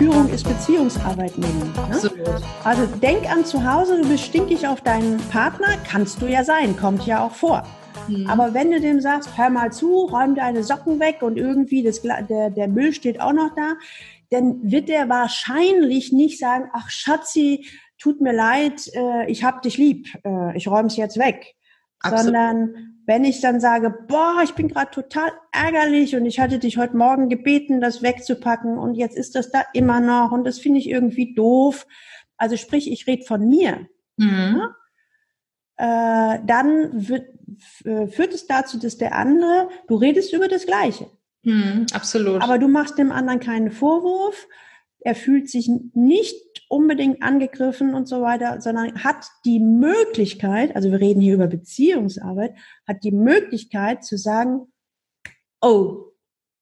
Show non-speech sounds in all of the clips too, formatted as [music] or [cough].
Führung ist Beziehungsarbeit nehmen. Ne? Absolut. Also denk an zu Hause, du bist stinkig auf deinen Partner, kannst du ja sein, kommt ja auch vor. Mhm. Aber wenn du dem sagst, hör mal zu, räum deine Socken weg und irgendwie das, der, der Müll steht auch noch da, dann wird der wahrscheinlich nicht sagen, ach Schatzi, tut mir leid, äh, ich hab dich lieb, äh, ich räume es jetzt weg. Absolut. Sondern wenn ich dann sage, boah, ich bin gerade total ärgerlich und ich hatte dich heute Morgen gebeten, das wegzupacken und jetzt ist das da immer noch und das finde ich irgendwie doof. Also sprich, ich rede von mir. Mhm. Äh, dann wird, äh, führt es dazu, dass der andere, du redest über das Gleiche. Mhm, absolut. Aber du machst dem anderen keinen Vorwurf. Er fühlt sich nicht unbedingt angegriffen und so weiter, sondern hat die Möglichkeit, also wir reden hier über Beziehungsarbeit, hat die Möglichkeit zu sagen, oh,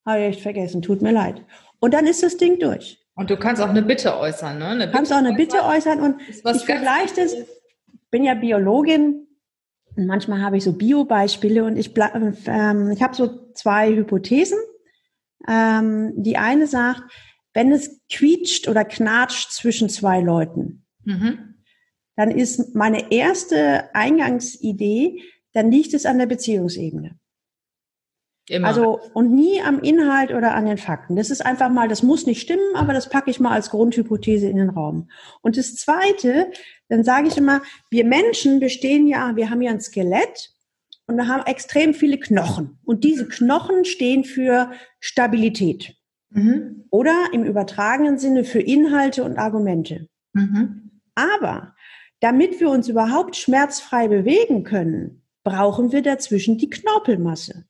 habe ich echt vergessen, tut mir leid. Und dann ist das Ding durch. Und du kannst auch eine Bitte äußern, ne? Du kannst auch eine Bitte äußern und ich vergleiche das, bin ja Biologin und manchmal habe ich so Bio-Beispiele und ich, ähm, ich habe so zwei Hypothesen. Ähm, die eine sagt, wenn es quietscht oder knatscht zwischen zwei Leuten, mhm. dann ist meine erste Eingangsidee, dann liegt es an der Beziehungsebene. Immer. Also und nie am Inhalt oder an den Fakten. Das ist einfach mal, das muss nicht stimmen, aber das packe ich mal als Grundhypothese in den Raum. Und das Zweite, dann sage ich immer, wir Menschen bestehen ja, wir haben ja ein Skelett und wir haben extrem viele Knochen. Und diese Knochen stehen für Stabilität. Mhm. Oder im übertragenen Sinne für Inhalte und Argumente. Mhm. Aber damit wir uns überhaupt schmerzfrei bewegen können, brauchen wir dazwischen die Knorpelmasse.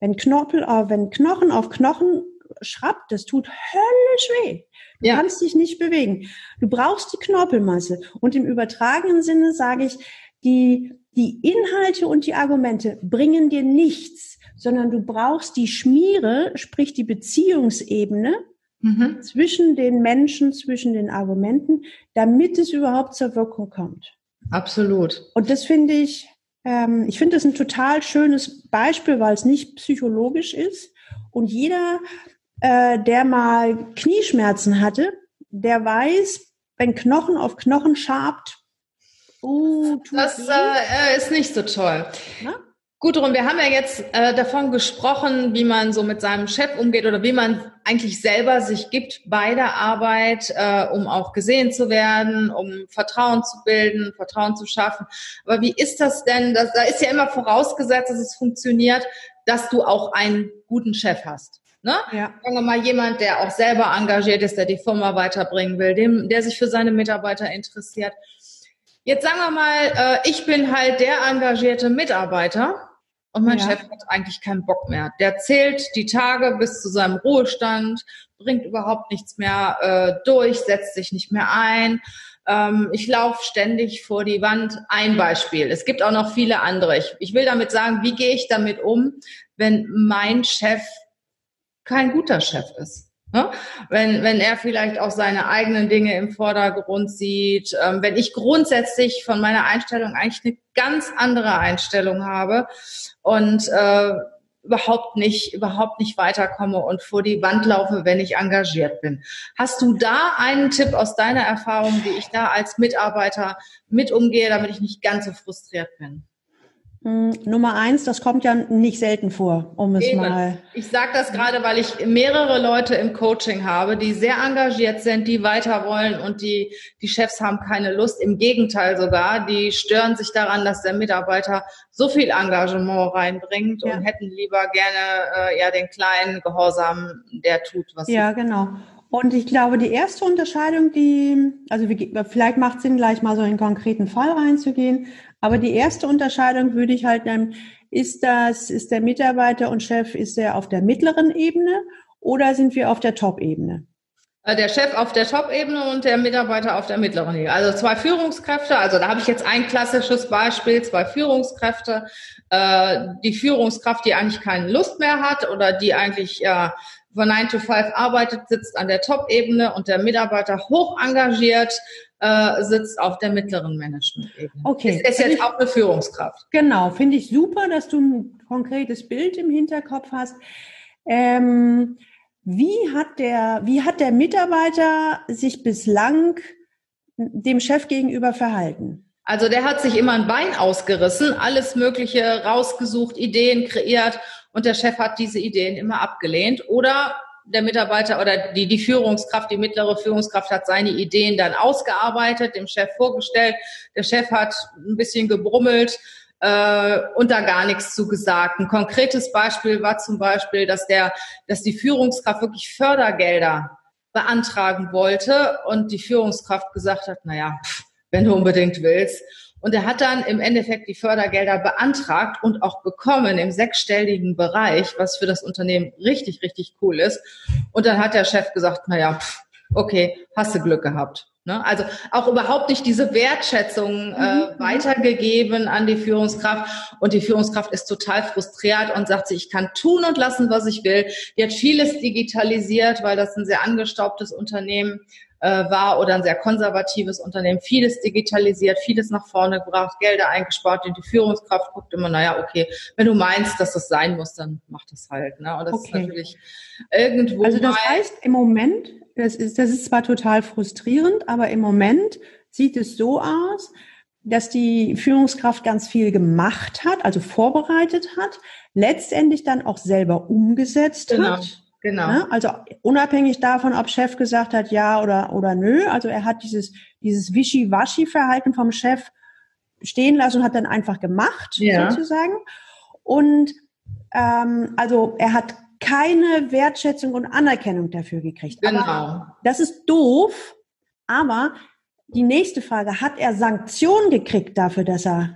Wenn, Knorpel, äh, wenn Knochen auf Knochen schrappt, das tut höllisch weh. Du ja. kannst dich nicht bewegen. Du brauchst die Knorpelmasse. Und im übertragenen Sinne sage ich, die, die Inhalte und die Argumente bringen dir nichts sondern du brauchst die Schmiere, sprich die Beziehungsebene mhm. zwischen den Menschen, zwischen den Argumenten, damit es überhaupt zur Wirkung kommt. Absolut. Und das finde ich, ähm, ich finde das ein total schönes Beispiel, weil es nicht psychologisch ist. Und jeder, äh, der mal Knieschmerzen hatte, der weiß, wenn Knochen auf Knochen schabt, uh, das äh, ist nicht so toll. Na? Gut, Ron, wir haben ja jetzt äh, davon gesprochen, wie man so mit seinem Chef umgeht oder wie man eigentlich selber sich gibt bei der Arbeit, äh, um auch gesehen zu werden, um Vertrauen zu bilden, Vertrauen zu schaffen. Aber wie ist das denn? Das, da ist ja immer vorausgesetzt, dass es funktioniert, dass du auch einen guten Chef hast. Ne? Ja. Sagen wir mal jemand, der auch selber engagiert ist, der die Firma weiterbringen will, dem, der sich für seine Mitarbeiter interessiert. Jetzt sagen wir mal, äh, ich bin halt der engagierte Mitarbeiter und mein ja. Chef hat eigentlich keinen Bock mehr. Der zählt die Tage bis zu seinem Ruhestand, bringt überhaupt nichts mehr äh, durch, setzt sich nicht mehr ein. Ähm, ich laufe ständig vor die Wand. Ein Beispiel. Es gibt auch noch viele andere. Ich, ich will damit sagen, wie gehe ich damit um, wenn mein Chef kein guter Chef ist? Ne? Wenn, wenn er vielleicht auch seine eigenen Dinge im Vordergrund sieht, ähm, wenn ich grundsätzlich von meiner Einstellung eigentlich eine ganz andere Einstellung habe und äh, überhaupt nicht, überhaupt nicht weiterkomme und vor die Wand laufe, wenn ich engagiert bin. Hast du da einen Tipp aus deiner Erfahrung, wie ich da als Mitarbeiter mit umgehe, damit ich nicht ganz so frustriert bin? Hm, Nummer eins, das kommt ja nicht selten vor, um es Eben. mal. Ich sage das gerade, weil ich mehrere Leute im Coaching habe, die sehr engagiert sind, die weiter wollen und die, die Chefs haben keine Lust. Im Gegenteil sogar, die stören sich daran, dass der Mitarbeiter so viel Engagement reinbringt ja. und hätten lieber gerne äh, ja den kleinen Gehorsam, der tut, was Ja, genau. Und ich glaube, die erste Unterscheidung, die, also vielleicht macht Sinn, gleich mal so in einen konkreten Fall reinzugehen. Aber die erste Unterscheidung würde ich halt dann, ist das, ist der Mitarbeiter und Chef, ist er auf der mittleren Ebene oder sind wir auf der Top-Ebene? Äh, der Chef auf der Top-Ebene und der Mitarbeiter auf der mittleren Ebene. Also zwei Führungskräfte, also da habe ich jetzt ein klassisches Beispiel, zwei Führungskräfte. Äh, die Führungskraft, die eigentlich keine Lust mehr hat oder die eigentlich ja, von 9 to 5 arbeitet, sitzt an der Top-Ebene und der Mitarbeiter hoch engagiert äh, sitzt auf der mittleren Management-Ebene. Okay. Ist, ist jetzt ich, auch eine Führungskraft. Genau, finde ich super, dass du ein konkretes Bild im Hinterkopf hast. Ähm, wie hat der, wie hat der Mitarbeiter sich bislang dem Chef gegenüber verhalten? Also der hat sich immer ein Bein ausgerissen, alles Mögliche rausgesucht, Ideen kreiert und der Chef hat diese Ideen immer abgelehnt oder der Mitarbeiter oder die, die Führungskraft, die mittlere Führungskraft hat seine Ideen dann ausgearbeitet, dem Chef vorgestellt. Der Chef hat ein bisschen gebrummelt, äh, und da gar nichts zu gesagt. Ein konkretes Beispiel war zum Beispiel, dass der, dass die Führungskraft wirklich Fördergelder beantragen wollte und die Führungskraft gesagt hat, na ja, wenn du unbedingt willst. Und er hat dann im Endeffekt die Fördergelder beantragt und auch bekommen im sechsstelligen Bereich, was für das Unternehmen richtig, richtig cool ist. Und dann hat der Chef gesagt, na ja, okay, hast du Glück gehabt. Ne? Also auch überhaupt nicht diese Wertschätzung äh, mhm. weitergegeben an die Führungskraft. Und die Führungskraft ist total frustriert und sagt sich, ich kann tun und lassen, was ich will. Die hat vieles digitalisiert, weil das ein sehr angestaubtes Unternehmen äh, war oder ein sehr konservatives Unternehmen. Vieles digitalisiert, vieles nach vorne gebracht, Gelder eingespart. Und die Führungskraft guckt immer, naja, okay, wenn du meinst, dass das sein muss, dann mach das halt. Ne? Und das okay. ist natürlich irgendwo. Also das heißt, im Moment das ist, das ist zwar total frustrierend, aber im Moment sieht es so aus, dass die Führungskraft ganz viel gemacht hat, also vorbereitet hat, letztendlich dann auch selber umgesetzt genau, hat. Genau. Ja, also unabhängig davon, ob Chef gesagt hat, ja oder, oder nö. Also er hat dieses, dieses Wischi-Waschi-Verhalten vom Chef stehen lassen und hat dann einfach gemacht, ja. sozusagen. Und ähm, also er hat keine Wertschätzung und Anerkennung dafür gekriegt. Genau. Aber das ist doof, aber die nächste Frage, hat er Sanktionen gekriegt dafür, dass er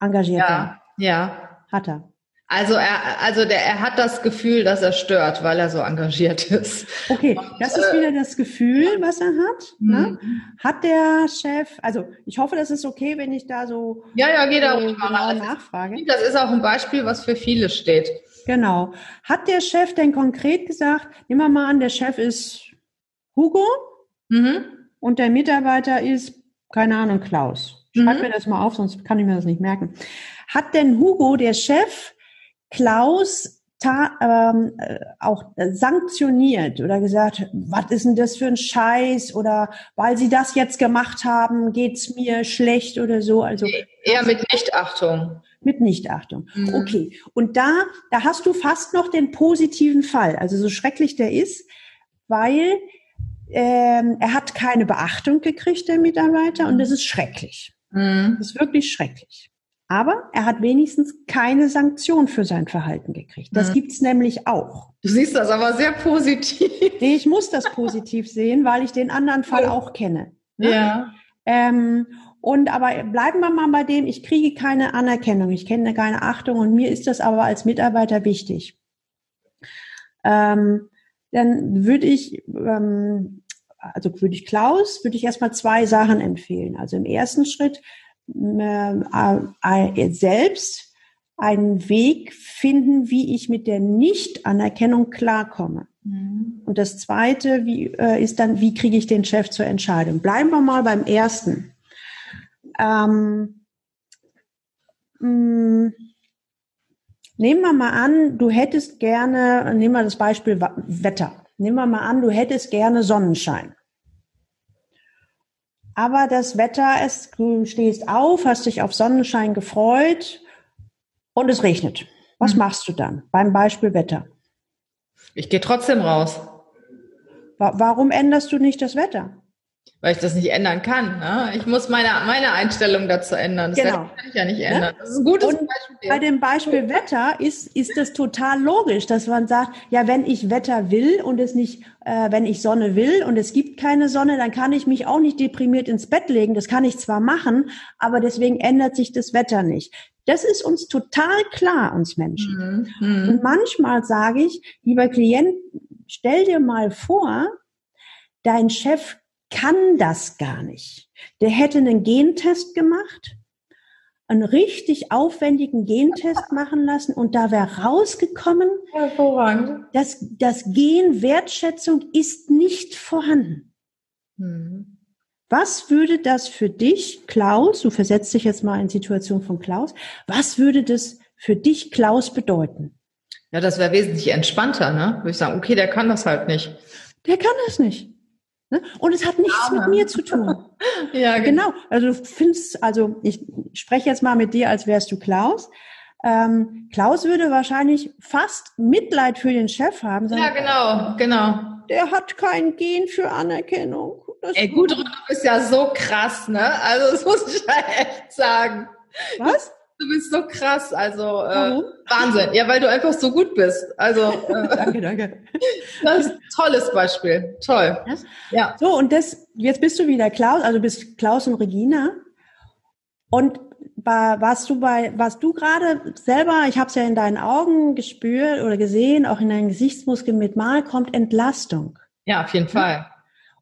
engagiert ja, war? Ja. Hat er. Also er, also der, er hat das Gefühl, dass er stört, weil er so engagiert ist. Okay, und, das ist äh, wieder das Gefühl, was er hat. Ne? Mhm. Hat der Chef, also ich hoffe, das ist okay, wenn ich da so ja ja geht auch so genau nachfrage. Das ist auch ein Beispiel, was für viele steht. Genau. Hat der Chef denn konkret gesagt, nehmen wir mal an, der Chef ist Hugo mhm. und der Mitarbeiter ist, keine Ahnung, Klaus. Schreib mhm. mir das mal auf, sonst kann ich mir das nicht merken. Hat denn Hugo, der Chef, Klaus ähm, äh, auch sanktioniert oder gesagt, was ist denn das für ein Scheiß oder weil sie das jetzt gemacht haben, geht's mir schlecht oder so? Also eher mit Nichtachtung mit Nichtachtung. Mhm. Okay. Und da, da hast du fast noch den positiven Fall, also so schrecklich der ist, weil ähm, er hat keine Beachtung gekriegt, der Mitarbeiter, und das ist schrecklich. Mhm. Das ist wirklich schrecklich. Aber er hat wenigstens keine Sanktion für sein Verhalten gekriegt. Das mhm. gibt's nämlich auch. Du siehst das aber sehr positiv. Ich muss das positiv sehen, weil ich den anderen Fall auch kenne. Ne? Ja. Ähm, und aber bleiben wir mal bei dem, ich kriege keine Anerkennung, ich kenne keine Achtung und mir ist das aber als Mitarbeiter wichtig. Ähm, dann würde ich, ähm, also würde ich Klaus, würde ich erstmal zwei Sachen empfehlen. Also im ersten Schritt äh, äh, selbst einen Weg finden, wie ich mit der Nicht-Anerkennung klarkomme. Mhm. Und das zweite wie, äh, ist dann, wie kriege ich den Chef zur Entscheidung? Bleiben wir mal beim ersten. Ähm, mh, mm, nehmen wir mal an, du hättest gerne, nehmen wir das Beispiel Wetter. Nehmen wir mal an, du hättest gerne Sonnenschein. Aber das Wetter, es, du stehst auf, hast dich auf Sonnenschein gefreut und es regnet. Was hm. machst du dann beim Beispiel Wetter? Ich gehe trotzdem raus. Warum änderst du nicht das Wetter? Weil ich das nicht ändern kann. Ne? Ich muss meine, meine Einstellung dazu ändern. Das genau. kann ich ja nicht ne? ändern. Das ist ein gutes Und Beispiel. Bei dem Beispiel Wetter ist, ist das total logisch, dass man sagt, ja, wenn ich Wetter will und es nicht, äh, wenn ich Sonne will und es gibt keine Sonne, dann kann ich mich auch nicht deprimiert ins Bett legen. Das kann ich zwar machen, aber deswegen ändert sich das Wetter nicht. Das ist uns total klar, uns Menschen. Mhm. mhm. Und manchmal sage ich, lieber Klient, stell dir mal vor, dein Chef kann das gar nicht. Der hätte einen Gentest gemacht, einen richtig aufwendigen Gentest [laughs] machen lassen und da wäre rausgekommen, dass das Gen Wertschätzung ist nicht vorhanden. Mhm. Was würde das für dich, Klaus, du versetzt dich jetzt mal in Situation von Klaus, was würde das für dich, Klaus, bedeuten? Ja, das wäre wesentlich entspannter, ne? Würde ich sagen, okay, der kann das halt nicht. Der kann das nicht. Ne? Und es hat nichts Arme. mit mir zu tun. [laughs] ja, genau. genau. Also du findest, also ich spreche jetzt mal mit dir, als wärst du Klaus. Ähm, Klaus würde wahrscheinlich fast Mitleid für den Chef haben. Sagen, ja, genau, genau. Der hat kein Gen für Anerkennung. Das Ey, gut, du bist ja so krass, ne? Also das muss ich ja echt sagen. Was? Du bist so krass, also äh, Wahnsinn. Ja, weil du einfach so gut bist. Also [laughs] äh, danke, danke. Das ist ein tolles Beispiel. Toll. Ja. So und das jetzt bist du wieder Klaus, also bist Klaus und Regina. Und war, warst du bei, warst du gerade selber, ich habe es ja in deinen Augen gespürt oder gesehen, auch in deinen Gesichtsmuskeln mit Mal kommt Entlastung. Ja, auf jeden Fall.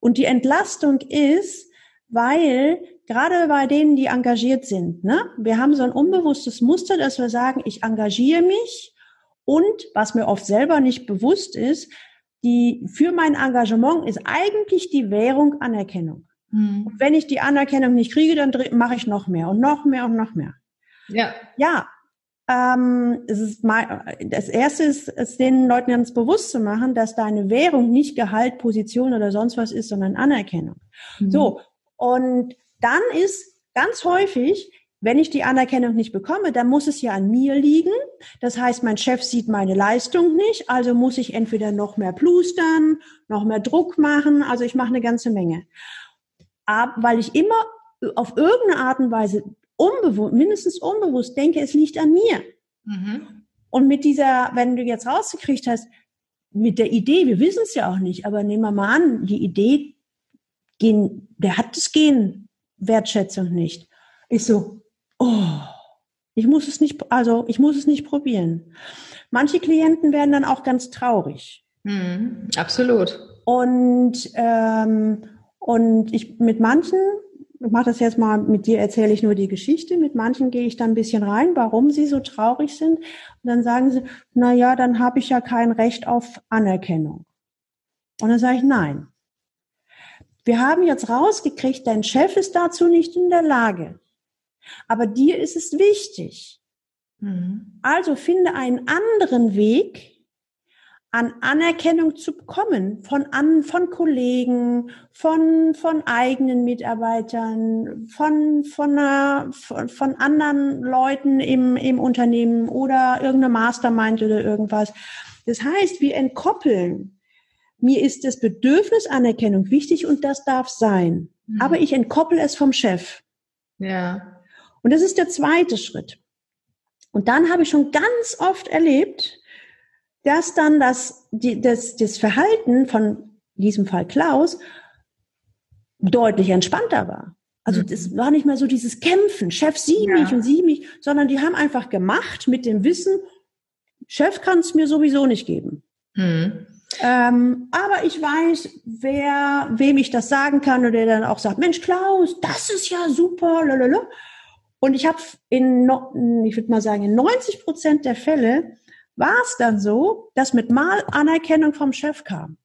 Und die Entlastung ist, weil gerade bei denen, die engagiert sind, ne, wir haben so ein unbewusstes Muster, dass wir sagen, ich engagiere mich und was mir oft selber nicht bewusst ist, die für mein Engagement ist eigentlich die Währung Anerkennung. Mhm. Und wenn ich die Anerkennung nicht kriege, dann mache ich noch mehr und noch mehr und noch mehr. Ja. Ja. Ähm, es ist mal, das erste ist, es den Leuten ganz bewusst zu machen, dass deine Währung nicht Gehalt, Position oder sonst was ist, sondern Anerkennung. Mhm. So. Und dann ist ganz häufig, wenn ich die Anerkennung nicht bekomme, dann muss es ja an mir liegen. Das heißt, mein Chef sieht meine Leistung nicht, also muss ich entweder noch mehr plustern, noch mehr Druck machen. Also ich mache eine ganze Menge. Aber weil ich immer auf irgendeine Art und Weise unbewusst, mindestens unbewusst denke, es liegt an mir. Mhm. Und mit dieser, wenn du jetzt rausgekriegt hast, mit der Idee, wir wissen es ja auch nicht, aber nehmen wir mal an, die Idee, gehen, der hat das Gen Wertschätzung nicht. Ich so, oh, ich muss es nicht, also ich muss es nicht probieren. Manche Klienten werden dann auch ganz traurig. Mhm, absolut. Und ähm, und ich mit manchen, ich mache das jetzt mal, mit dir erzähle ich nur die Geschichte, mit manchen gehe ich dann ein bisschen rein, warum sie so traurig sind. Und dann sagen sie, na ja, dann habe ich ja kein Recht auf Anerkennung. Und dann sage ich, nein, wir haben jetzt rausgekriegt, dein Chef ist dazu nicht in der Lage. Aber dir ist es wichtig. Mhm. Also finde einen anderen Weg, an Anerkennung zu bekommen von an, von Kollegen, von, von eigenen Mitarbeitern, von, von, einer, von, von anderen Leuten im, im Unternehmen oder irgendeine Mastermind oder irgendwas. Das heißt, wir entkoppeln mir ist das Bedürfnis Anerkennung wichtig und das darf sein. Mhm. Aber ich entkoppel es vom Chef. Ja. Und das ist der zweite Schritt. Und dann habe ich schon ganz oft erlebt, dass dann das, die, das, das Verhalten von diesem Fall Klaus deutlich entspannter war. Also das mhm. war nicht mehr so dieses Kämpfen, Chef sieh ja. mich und sieh mich, sondern die haben einfach gemacht mit dem Wissen, Chef kann es mir sowieso nicht geben. Mhm. Ähm, aber ich weiß, wer, wem ich das sagen kann oder der dann auch sagt, Mensch, Klaus, das ist ja super, lalala. Und ich habe in, ich würde mal sagen, in 90 Prozent der Fälle war es dann so, dass mit Mal Anerkennung vom Chef kam.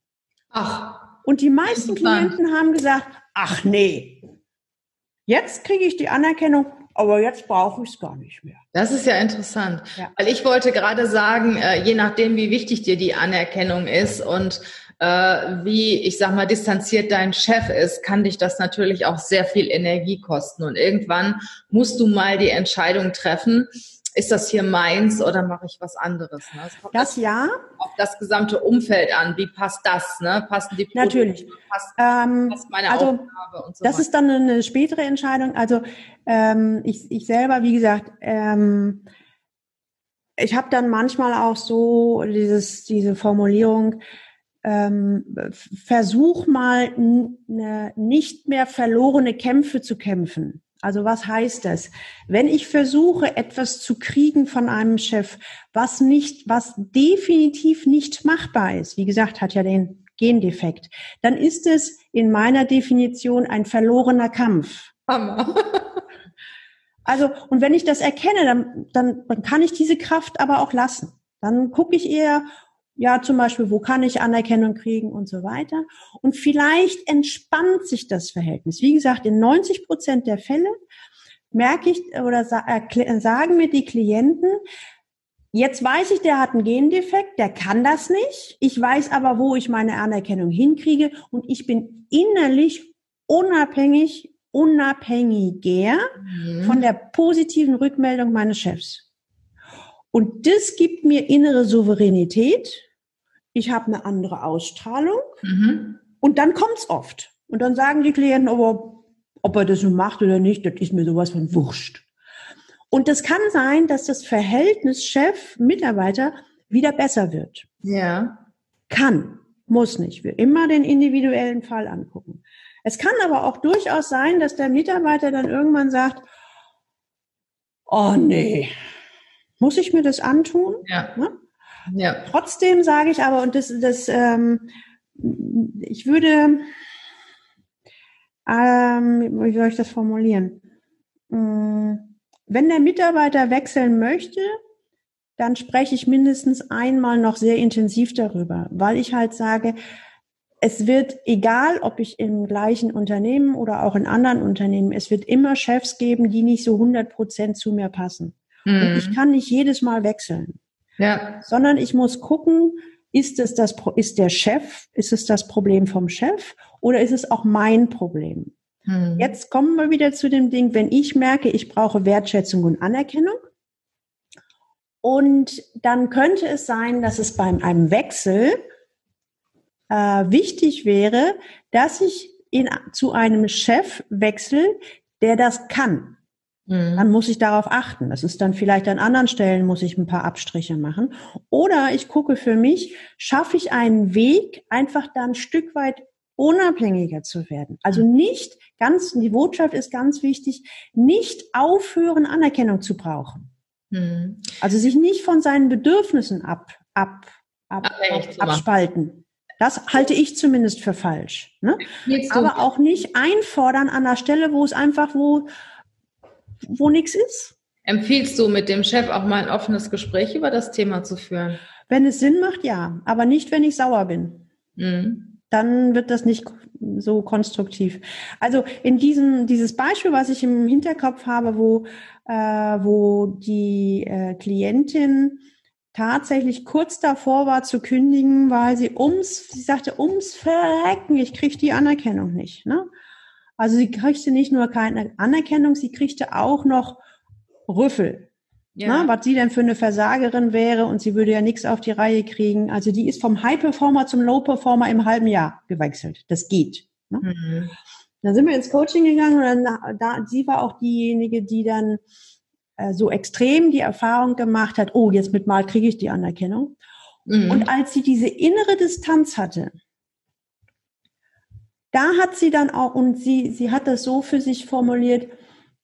Ach. Und die meisten Klienten haben gesagt, ach nee, jetzt kriege ich die Anerkennung aber jetzt brauche ich es gar nicht mehr. Das ist ja interessant, ja. weil ich wollte gerade sagen, äh, je nachdem, wie wichtig dir die Anerkennung ist und äh, wie, ich sag mal, distanziert dein Chef ist, kann dich das natürlich auch sehr viel Energie kosten. Und irgendwann musst du mal die Entscheidung treffen, ist das hier meins oder mache ich was anderes? Ne? Das, das, ja. Auf das gesamte Umfeld an. Wie passt das? Ne? Passen die Produkte? Natürlich. Passt, ähm, passt meine also, Aufgabe und so Das weiter. ist dann eine spätere Entscheidung. Also ähm, ich, ich selber, wie gesagt, ähm, ich habe dann manchmal auch so dieses, diese Formulierung, ähm, versuch mal ne, nicht mehr verlorene Kämpfe zu kämpfen. Also was heißt das? Wenn ich versuche, etwas zu kriegen von einem Chef, was nicht, was definitiv nicht machbar ist, wie gesagt, hat ja den Gendefekt, dann ist es in meiner Definition ein verlorener Kampf. Hammer. [laughs] Also, und wenn ich das erkenne, dann, dann, dann kann ich diese Kraft aber auch lassen. Dann gucke ich eher, ja, zum Beispiel, wo kann ich Anerkennung kriegen und so weiter. Und vielleicht entspannt sich das Verhältnis. Wie gesagt, in 90 Prozent der Fälle merke ich oder sagen mir die Klienten, jetzt weiß ich, der hat einen Gendefekt, der kann das nicht. Ich weiß aber, wo ich meine Anerkennung hinkriege und ich bin innerlich unabhängig, unabhängiger mhm. von der positiven Rückmeldung meines Chefs. Und das gibt mir innere Souveränität. Ich habe eine andere Ausstrahlung. Mhm. Und dann kommt's oft. Und dann sagen die Klienten, aber ob er das nun macht oder nicht, das ist mir sowas von wurscht. Und das kann sein, dass das Verhältnis Chef-Mitarbeiter wieder besser wird. Ja. Kann, muss nicht. Wir immer den individuellen Fall angucken. Es kann aber auch durchaus sein, dass der Mitarbeiter dann irgendwann sagt, oh nee, muss ich mir das antun? Ja. Ne? Ja. Trotzdem sage ich aber, und das, das ähm, ich würde, ähm, wie soll ich das formulieren? Hm, wenn der Mitarbeiter wechseln möchte, dann spreche ich mindestens einmal noch sehr intensiv darüber, weil ich halt sage, es wird egal, ob ich im gleichen Unternehmen oder auch in anderen Unternehmen, es wird immer Chefs geben, die nicht so 100 Prozent zu mir passen. Mhm. Und ich kann nicht jedes Mal wechseln. Ja. Sondern ich muss gucken, ist es das, ist der Chef, ist es das Problem vom Chef oder ist es auch mein Problem? Hm. Jetzt kommen wir wieder zu dem Ding, wenn ich merke, ich brauche Wertschätzung und Anerkennung. Und dann könnte es sein, dass es beim einem Wechsel äh, wichtig wäre, dass ich in, zu einem Chef wechsle, der das kann. Mhm. Dann muss ich darauf achten. Das ist dann vielleicht an anderen Stellen, muss ich ein paar Abstriche machen. Oder ich gucke für mich, schaffe ich einen Weg, einfach dann ein Stück weit unabhängiger zu werden. Also mhm. nicht ganz, die Botschaft ist ganz wichtig, nicht aufhören, Anerkennung zu brauchen. Mhm. Also sich nicht von seinen Bedürfnissen ab, ab, ab, ab abspalten. Das halte ich zumindest für falsch. Ne? Aber auch nicht einfordern an der Stelle, wo es einfach, wo, wo nichts ist. Empfiehlst du mit dem Chef auch mal ein offenes Gespräch über das Thema zu führen? Wenn es Sinn macht, ja. Aber nicht, wenn ich sauer bin. Mhm. Dann wird das nicht so konstruktiv. Also in diesem, dieses Beispiel, was ich im Hinterkopf habe, wo, äh, wo die äh, Klientin tatsächlich kurz davor war zu kündigen, weil sie ums, sie sagte, ums Verrecken, ich kriege die Anerkennung nicht. Ne? Also sie kriegte nicht nur keine Anerkennung, sie kriegte auch noch Rüffel. Ja. Na, was sie denn für eine Versagerin wäre und sie würde ja nichts auf die Reihe kriegen. Also die ist vom High Performer zum Low Performer im halben Jahr gewechselt. Das geht. Ne? Mhm. Dann sind wir ins Coaching gegangen und dann, da, sie war auch diejenige, die dann äh, so extrem die Erfahrung gemacht hat, oh, jetzt mit Mal kriege ich die Anerkennung. Mhm. Und als sie diese innere Distanz hatte, da hat sie dann auch, und sie, sie hat das so für sich formuliert,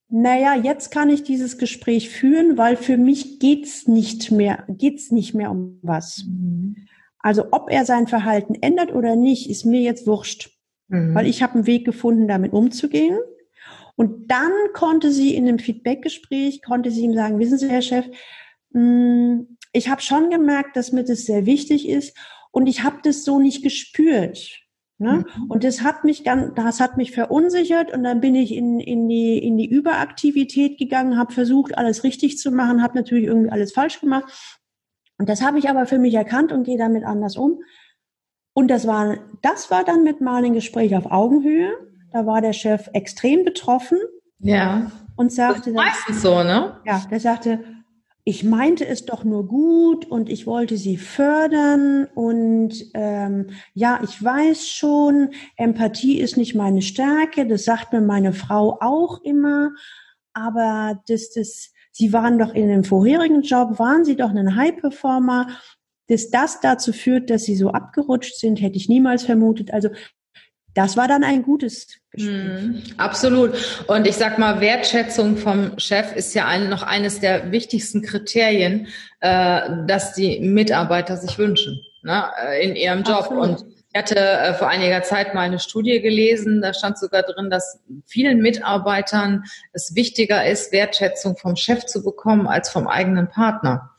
naja, jetzt kann ich dieses Gespräch führen, weil für mich geht's nicht mehr, geht's nicht mehr um was. Mhm. Also ob er sein Verhalten ändert oder nicht, ist mir jetzt wurscht. Mhm. Weil ich habe einen Weg gefunden, damit umzugehen. Und dann konnte sie in einem Feedbackgespräch, konnte sie ihm sagen, wissen Sie, Herr Chef, hm, ich habe schon gemerkt, dass mir das sehr wichtig ist und ich habe das so nicht gespürt. Ne? Mhm. Und das hat mich ganz, das hat mich verunsichert und dann bin ich in, in, die, in die Überaktivität gegangen, habe versucht, alles richtig zu machen, habe natürlich irgendwie alles falsch gemacht. Und das habe ich aber für mich erkannt und gehe damit anders um. Und das war, das war dann mit mal ein Gespräch auf Augenhöhe. Da war der Chef extrem betroffen. Ja. Und sagte, das ist meistens so, ne? Ja, der sagte, ich meinte es doch nur gut und ich wollte sie fördern und ähm, ja, ich weiß schon, Empathie ist nicht meine Stärke, das sagt mir meine Frau auch immer, aber das, das, sie waren doch in dem vorherigen Job, waren sie doch ein High-Performer, dass das dazu führt, dass sie so abgerutscht sind, hätte ich niemals vermutet. Also das war dann ein gutes Gespräch. Mm, absolut. Und ich sag mal, Wertschätzung vom Chef ist ja ein, noch eines der wichtigsten Kriterien, äh, dass die Mitarbeiter sich wünschen ne, äh, in ihrem Job. Absolut. Und Ich hatte äh, vor einiger Zeit mal eine Studie gelesen, da stand sogar drin, dass vielen Mitarbeitern es wichtiger ist, Wertschätzung vom Chef zu bekommen als vom eigenen Partner.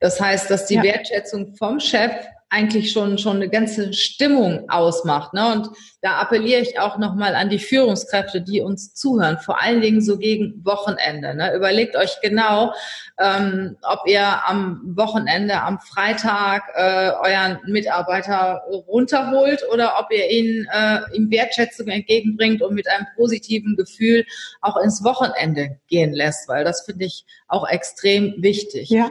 Das heißt, dass die ja. Wertschätzung vom Chef eigentlich schon, schon eine ganze Stimmung ausmacht. Ne? Und da appelliere ich auch nochmal an die Führungskräfte, die uns zuhören, vor allen Dingen so gegen Wochenende. Ne? Überlegt euch genau, ähm, ob ihr am Wochenende, am Freitag äh, euren Mitarbeiter runterholt oder ob ihr ihn, äh, ihm Wertschätzung entgegenbringt und mit einem positiven Gefühl auch ins Wochenende gehen lässt, weil das finde ich auch extrem wichtig. Ja.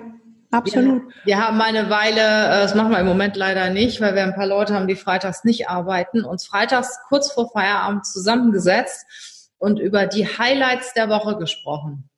Absolut. Wir, wir, haben eine Weile, äh, das machen wir im Moment leider nicht, weil wir ein paar Leute haben, die freitags nicht arbeiten, uns freitags kurz vor Feierabend zusammengesetzt und über die Highlights der Woche gesprochen.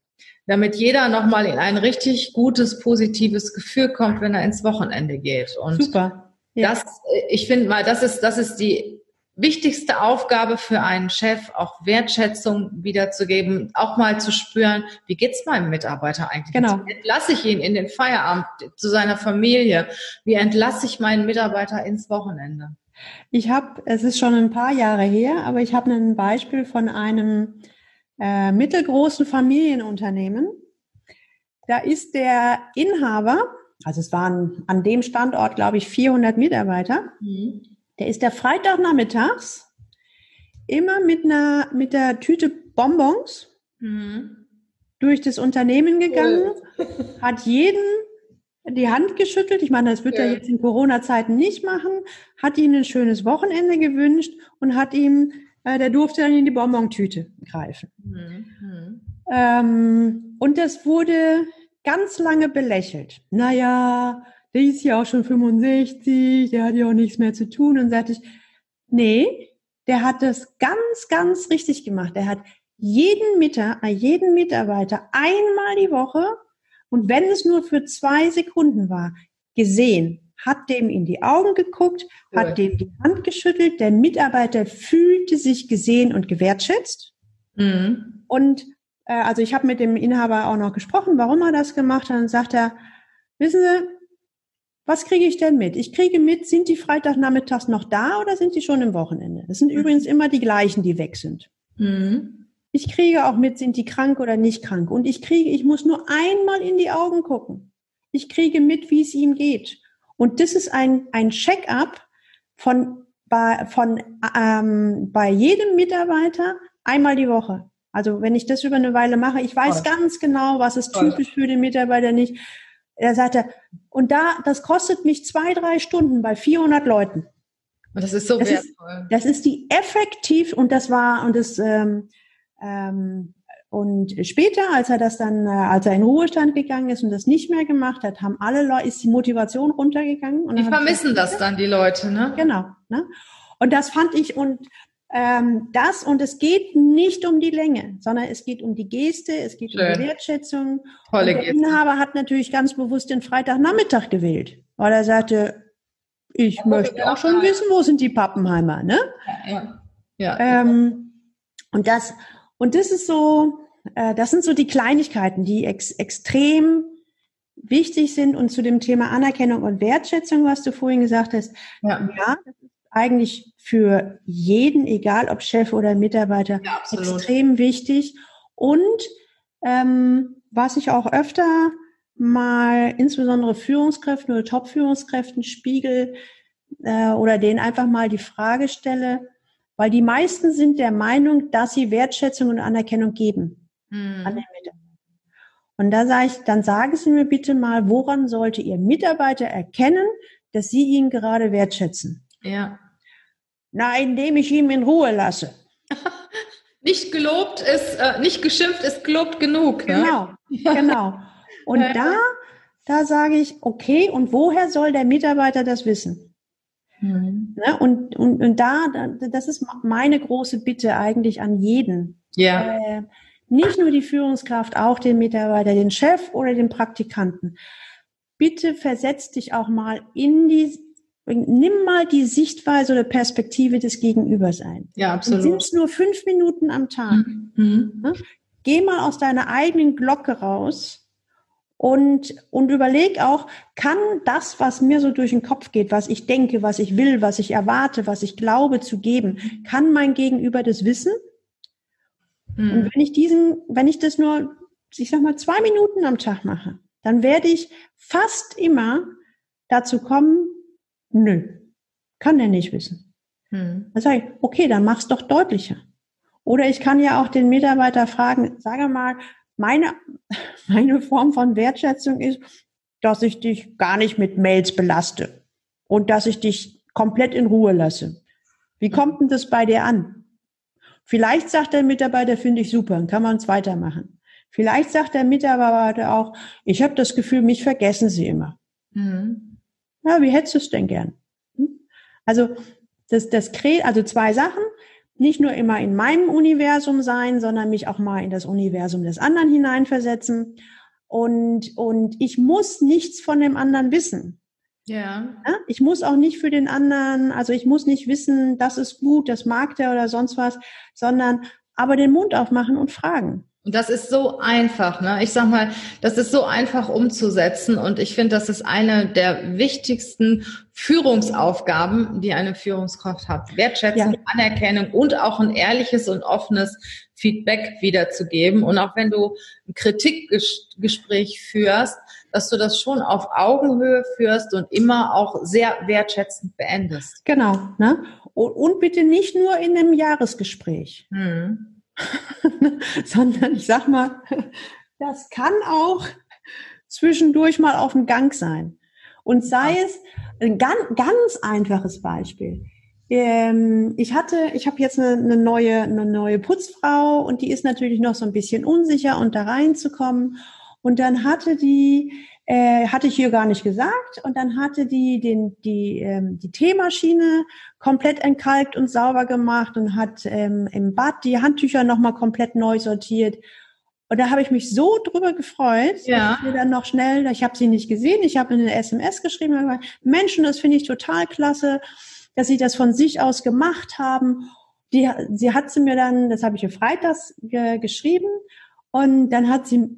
Damit jeder nochmal in ein richtig gutes, positives Gefühl kommt, wenn er ins Wochenende geht. Und Super. Ja. Das, äh, ich finde mal, das ist, das ist die wichtigste Aufgabe für einen Chef, auch Wertschätzung wiederzugeben, auch mal zu spüren, wie geht's meinem Mitarbeiter eigentlich? Genau. Wie entlasse ich ihn in den Feierabend zu seiner Familie? Wie entlasse ich meinen Mitarbeiter ins Wochenende? Ich habe, es ist schon ein paar Jahre her, aber ich habe ein Beispiel von einem äh, mittelgroßen Familienunternehmen. Da ist der Inhaber, also es waren an dem Standort, glaube ich, 400 Mitarbeiter. Mhm der ist der Freitagnachmittags immer mit einer, mit der Tüte Bonbons mhm. durch das Unternehmen gegangen, cool. [laughs] hat jeden die Hand geschüttelt. Ich meine, das wird ja. er jetzt in Corona-Zeiten nicht machen. Hat ihm ein schönes Wochenende gewünscht und hat ihm, äh, der durfte dann in die Bonbontüte greifen. Mhm. Ähm, und das wurde ganz lange belächelt. Naja, der ist ja auch schon 65, der hat ja auch nichts mehr zu tun. Und sagte ich, nee, der hat das ganz, ganz richtig gemacht. Der hat jeden Mitarbeiter, jeden Mitarbeiter einmal die Woche und wenn es nur für zwei Sekunden war, gesehen, hat dem in die Augen geguckt, cool. hat dem die Hand geschüttelt, der Mitarbeiter fühlte sich gesehen und gewertschätzt. Mhm. Und äh, also ich habe mit dem Inhaber auch noch gesprochen, warum er das gemacht hat, und sagt er, wissen Sie, was kriege ich denn mit? Ich kriege mit, sind die Freitagnachmittags noch da oder sind die schon im Wochenende? Das sind mhm. übrigens immer die gleichen, die weg sind. Mhm. Ich kriege auch mit, sind die krank oder nicht krank. Und ich kriege, ich muss nur einmal in die Augen gucken. Ich kriege mit, wie es ihm geht. Und das ist ein, ein Check-up von, bei, von, ähm, bei jedem Mitarbeiter einmal die Woche. Also wenn ich das über eine Weile mache, ich weiß Toll. ganz genau, was ist typisch für den Mitarbeiter nicht. Er sagte, und da, das kostet mich zwei, drei Stunden bei 400 Leuten. Und das ist so das wertvoll. Ist, das ist die effektiv, und das war, und das, ähm, ähm, und später, als er das dann, äh, als er in Ruhestand gegangen ist und das nicht mehr gemacht hat, haben alle Leute, ist die Motivation runtergegangen. Und die vermissen gesagt, das dann, die Leute, ne? Genau, ne? Und das fand ich, und ähm, das und es geht nicht um die Länge, sondern es geht um die Geste, es geht Schön. um die Wertschätzung. Tolle und der Geste. Inhaber hat natürlich ganz bewusst den Freitagnachmittag gewählt, weil er sagte, ich ja, möchte auch schon wissen, wo sind die Pappenheimer, ne? Ja. ja. Ähm, und das und das ist so, äh, das sind so die Kleinigkeiten, die ex extrem wichtig sind und zu dem Thema Anerkennung und Wertschätzung, was du vorhin gesagt hast. Ja, ja das ist eigentlich für jeden, egal ob Chef oder Mitarbeiter, ja, extrem wichtig. Und ähm, was ich auch öfter mal insbesondere Führungskräften oder Top-Führungskräften spiegel äh, oder denen einfach mal die Frage stelle, weil die meisten sind der Meinung, dass sie Wertschätzung und Anerkennung geben mhm. an den Mitarbeiter. Und da sage ich, dann sagen Sie mir bitte mal, woran sollte Ihr Mitarbeiter erkennen, dass Sie ihn gerade wertschätzen? Ja. Na, indem ich ihn in Ruhe lasse. [laughs] nicht gelobt ist, äh, nicht geschimpft ist gelobt genug. Ne? Genau, genau. Und [laughs] da, da sage ich, okay, und woher soll der Mitarbeiter das wissen? Mhm. Ne? Und, und, und da, das ist meine große Bitte eigentlich an jeden. Ja. Äh, nicht nur die Führungskraft, auch den Mitarbeiter, den Chef oder den Praktikanten. Bitte versetz dich auch mal in die Nimm mal die Sichtweise oder Perspektive des Gegenübers ein. Ja, absolut. Sind es nur fünf Minuten am Tag? Mhm. Geh mal aus deiner eigenen Glocke raus und, und überleg auch, kann das, was mir so durch den Kopf geht, was ich denke, was ich will, was ich erwarte, was ich glaube zu geben, kann mein Gegenüber das wissen? Mhm. Und wenn ich diesen, wenn ich das nur, ich sag mal, zwei Minuten am Tag mache, dann werde ich fast immer dazu kommen, nö, kann der nicht wissen. Mhm. Dann sage ich, okay, dann mach's doch deutlicher. Oder ich kann ja auch den Mitarbeiter fragen, sage mal, meine, [laughs] meine Form von Wertschätzung ist, dass ich dich gar nicht mit Mails belaste und dass ich dich komplett in Ruhe lasse. Wie kommt denn das bei dir an? Vielleicht sagt der Mitarbeiter, finde ich super, dann kann man es weitermachen. Vielleicht sagt der Mitarbeiter auch, ich habe das Gefühl, mich vergessen Sie immer. Mhm. Ja, wie hättest du es denn gern? Hm? Also das, das also zwei Sachen nicht nur immer in meinem Universum sein, sondern mich auch mal in das Universum des anderen hineinversetzen. Und, und ich muss nichts von dem anderen wissen. Ja. ja. Ich muss auch nicht für den anderen, also ich muss nicht wissen, das ist gut, das mag der oder sonst was, sondern aber den Mund aufmachen und fragen. Und das ist so einfach, ne? Ich sag mal, das ist so einfach umzusetzen und ich finde, das ist eine der wichtigsten Führungsaufgaben, die eine Führungskraft hat. Wertschätzung, ja. Anerkennung und auch ein ehrliches und offenes Feedback wiederzugeben. Und auch wenn du ein Kritikgespräch führst, dass du das schon auf Augenhöhe führst und immer auch sehr wertschätzend beendest. Genau, ne? Und bitte nicht nur in einem Jahresgespräch. Hm [laughs] sondern ich sag mal, [laughs] das kann auch zwischendurch mal auf dem Gang sein. Und sei es ein ganz, ganz einfaches Beispiel. Ähm, ich hatte, ich habe jetzt eine, eine, neue, eine neue Putzfrau und die ist natürlich noch so ein bisschen unsicher, und da reinzukommen. Und dann hatte die äh, hatte ich hier gar nicht gesagt. Und dann hatte die den, die, ähm, die Teemaschine komplett entkalkt und sauber gemacht und hat ähm, im Bad die Handtücher nochmal komplett neu sortiert. Und da habe ich mich so drüber gefreut, ja. dass wir dann noch schnell, ich habe sie nicht gesehen, ich habe eine SMS geschrieben, gesagt, Menschen, das finde ich total klasse, dass sie das von sich aus gemacht haben. Die, sie hat sie mir dann, das habe ich ihr freitags äh, geschrieben, und dann hat sie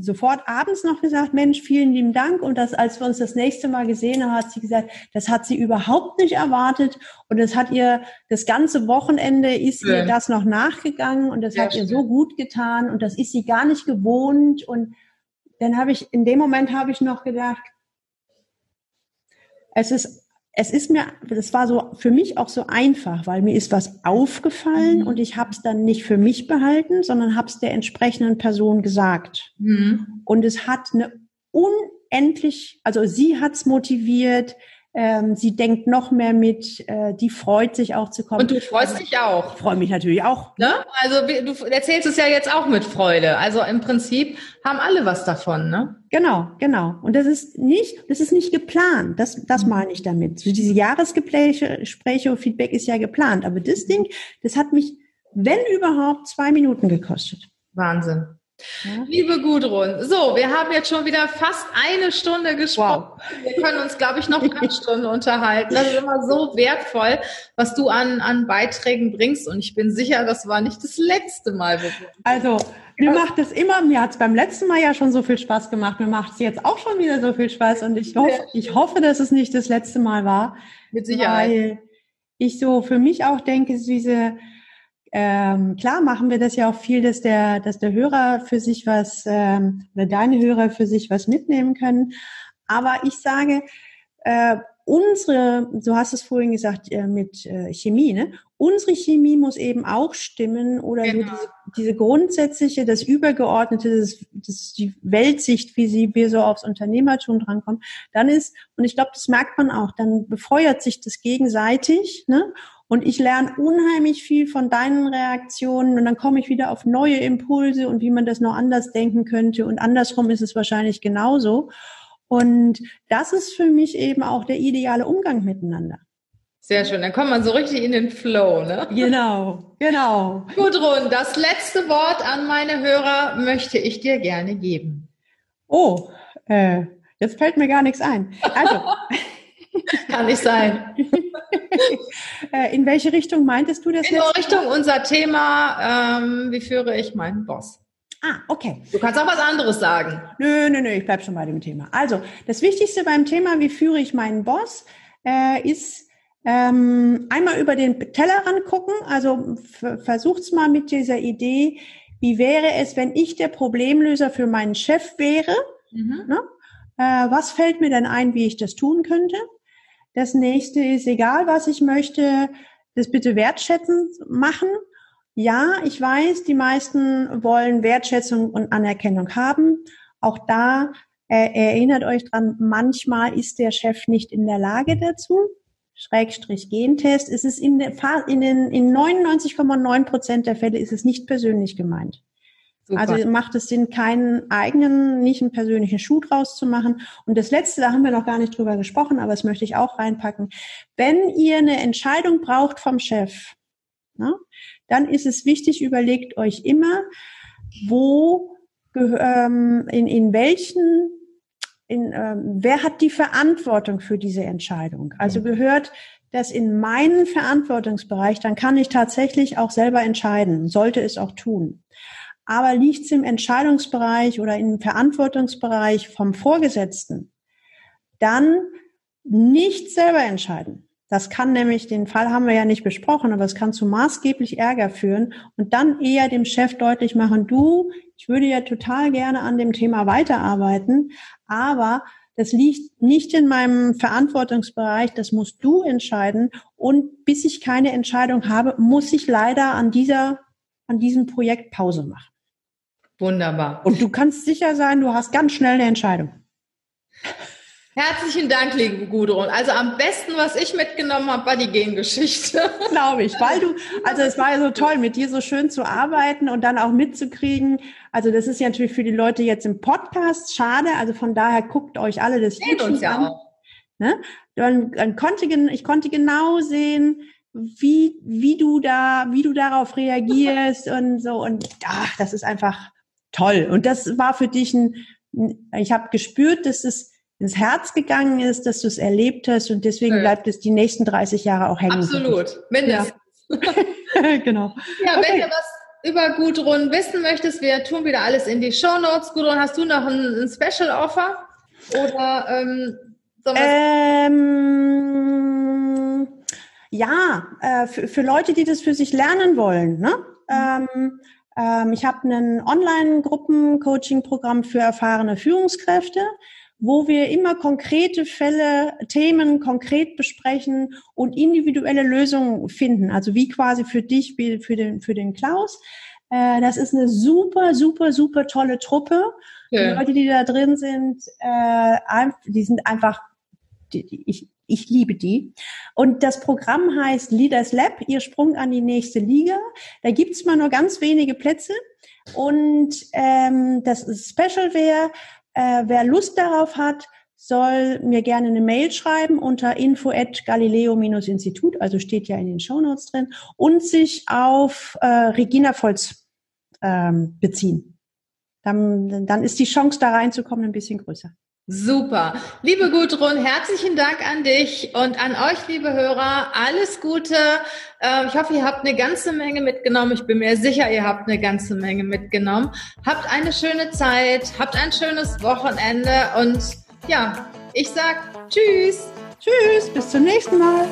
sofort abends noch gesagt, Mensch, vielen lieben Dank. Und das, als wir uns das nächste Mal gesehen haben, hat sie gesagt, das hat sie überhaupt nicht erwartet. Und es hat ihr, das ganze Wochenende ist ja. ihr das noch nachgegangen und das ja, hat stimmt. ihr so gut getan und das ist sie gar nicht gewohnt. Und dann habe ich, in dem Moment habe ich noch gedacht, es ist es ist mir, das war so für mich auch so einfach, weil mir ist was aufgefallen mhm. und ich habe es dann nicht für mich behalten, sondern habe es der entsprechenden Person gesagt. Mhm. Und es hat eine unendlich, also sie hat es motiviert, ähm, sie denkt noch mehr mit, äh, die freut sich auch zu kommen. Und du freust also, dich auch. Ich freue mich natürlich auch. Ne? Also du erzählst es ja jetzt auch mit Freude. Also im Prinzip haben alle was davon, ne? Genau, genau. Und das ist nicht, das ist nicht geplant. Das, das mhm. meine ich damit. So diese Jahresgespräche Gespräche und Feedback ist ja geplant. Aber das Ding, das hat mich, wenn überhaupt, zwei Minuten gekostet. Wahnsinn. Ja. Liebe Gudrun, so, wir haben jetzt schon wieder fast eine Stunde gesprochen. Wow. Wir können uns, glaube ich, noch drei [laughs] Stunden unterhalten. Das ist immer so wertvoll, was du an, an Beiträgen bringst. Und ich bin sicher, das war nicht das letzte Mal. Also, mir macht es immer, mir hat es beim letzten Mal ja schon so viel Spaß gemacht. Mir macht es jetzt auch schon wieder so viel Spaß. Und ich hoffe, ich hoffe, dass es nicht das letzte Mal war. Mit Sicherheit. Weil ich so für mich auch denke, diese, ähm, klar machen wir das ja auch viel, dass der, dass der Hörer für sich was ähm, oder deine Hörer für sich was mitnehmen können. Aber ich sage, äh, unsere, du hast es vorhin gesagt äh, mit äh, Chemie, ne? Unsere Chemie muss eben auch stimmen oder genau. diese, diese grundsätzliche, das übergeordnete, das, das die Weltsicht, wie sie wir so aufs Unternehmertum drankommen. Dann ist und ich glaube, das merkt man auch. Dann befeuert sich das gegenseitig, ne? Und ich lerne unheimlich viel von deinen Reaktionen und dann komme ich wieder auf neue Impulse und wie man das noch anders denken könnte. Und andersrum ist es wahrscheinlich genauso. Und das ist für mich eben auch der ideale Umgang miteinander. Sehr schön, dann kommt man so richtig in den Flow, ne? Genau, genau. Gudrun, das letzte Wort an meine Hörer möchte ich dir gerne geben. Oh, äh, jetzt fällt mir gar nichts ein. Also. [laughs] [laughs] Kann nicht sein. [laughs] Äh, in welche Richtung meintest du das? In Richtung unser Thema, ähm, wie führe ich meinen Boss? Ah, okay. Du kannst auch was anderes sagen. Nö, nö, nö, ich bleib schon bei dem Thema. Also, das Wichtigste beim Thema, wie führe ich meinen Boss, äh, ist ähm, einmal über den Tellerrand gucken. Also versucht's mal mit dieser Idee, wie wäre es, wenn ich der Problemlöser für meinen Chef wäre? Mhm. Ne? Äh, was fällt mir denn ein, wie ich das tun könnte? Das nächste ist, egal was ich möchte, das bitte wertschätzend machen ja, ich weiß, die meisten wollen Wertschätzung und Anerkennung haben. Auch da äh, erinnert euch dran, manchmal ist der Chef nicht in der Lage dazu. Schrägstrich Gentest. Es ist in, der, in den in 99,9 Prozent der Fälle ist es nicht persönlich gemeint. Super. Also macht es Sinn, keinen eigenen, nicht einen persönlichen Schuh draus zu machen. Und das Letzte, da haben wir noch gar nicht drüber gesprochen, aber das möchte ich auch reinpacken. Wenn ihr eine Entscheidung braucht vom Chef, ne, dann ist es wichtig, überlegt euch immer, wo, ähm, in, in welchen, in, ähm, wer hat die Verantwortung für diese Entscheidung? Also gehört das in meinen Verantwortungsbereich, dann kann ich tatsächlich auch selber entscheiden, sollte es auch tun. Aber liegt es im Entscheidungsbereich oder im Verantwortungsbereich vom Vorgesetzten, dann nicht selber entscheiden. Das kann nämlich, den Fall haben wir ja nicht besprochen, aber es kann zu maßgeblich Ärger führen und dann eher dem Chef deutlich machen, du, ich würde ja total gerne an dem Thema weiterarbeiten, aber das liegt nicht in meinem Verantwortungsbereich, das musst du entscheiden und bis ich keine Entscheidung habe, muss ich leider an dieser, an diesem Projekt Pause machen. Wunderbar. Und du kannst sicher sein, du hast ganz schnell eine Entscheidung. Herzlichen Dank, liebe Gudrun. Also am besten, was ich mitgenommen habe, war die Gengeschichte. [laughs] Glaube ich, weil du, also es war ja so toll, mit dir so schön zu arbeiten und dann auch mitzukriegen. Also das ist ja natürlich für die Leute jetzt im Podcast schade. Also von daher guckt euch alle das Seht uns ja an. Auch. Ne? Dann, dann konnte, ich konnte genau sehen, wie, wie du da, wie du darauf reagierst und so. Und ach, das ist einfach toll. Und das war für dich ein, ich habe gespürt, dass es ins Herz gegangen ist, dass du es erlebt hast und deswegen ja. bleibt es die nächsten 30 Jahre auch hängen. Absolut, mindestens. Ja. [laughs] genau. Ja, okay. wenn du was über Gudrun wissen möchtest, wir tun wieder alles in die Show Notes. Gudrun, hast du noch ein, ein Special Offer? Oder ähm, ähm, ja, äh, für, für Leute, die das für sich lernen wollen. Ne? Mhm. Ähm, ähm, ich habe ein Online-Gruppen-Coaching-Programm für erfahrene Führungskräfte wo wir immer konkrete Fälle, Themen konkret besprechen und individuelle Lösungen finden. Also wie quasi für dich, wie für den, für den Klaus. Äh, das ist eine super, super, super tolle Truppe. Ja. Die Leute, die da drin sind, äh, die sind einfach, die, die, ich, ich liebe die. Und das Programm heißt Leaders Lab, ihr Sprung an die nächste Liga. Da gibt's mal nur ganz wenige Plätze. Und ähm, das Special wäre, äh, wer Lust darauf hat, soll mir gerne eine Mail schreiben unter info at galileo-institut, also steht ja in den Shownotes drin, und sich auf äh, Regina Volz ähm, beziehen. Dann, dann ist die Chance, da reinzukommen, ein bisschen größer. Super. Liebe Gudrun, herzlichen Dank an dich und an euch, liebe Hörer. Alles Gute. Ähm, ich hoffe, ihr habt eine ganze Menge mitgenommen. Ich bin mir sicher, ihr habt eine ganze Menge mitgenommen. Habt eine schöne Zeit, habt ein schönes Wochenende und ja, ich sag Tschüss. Tschüss, bis zum nächsten Mal.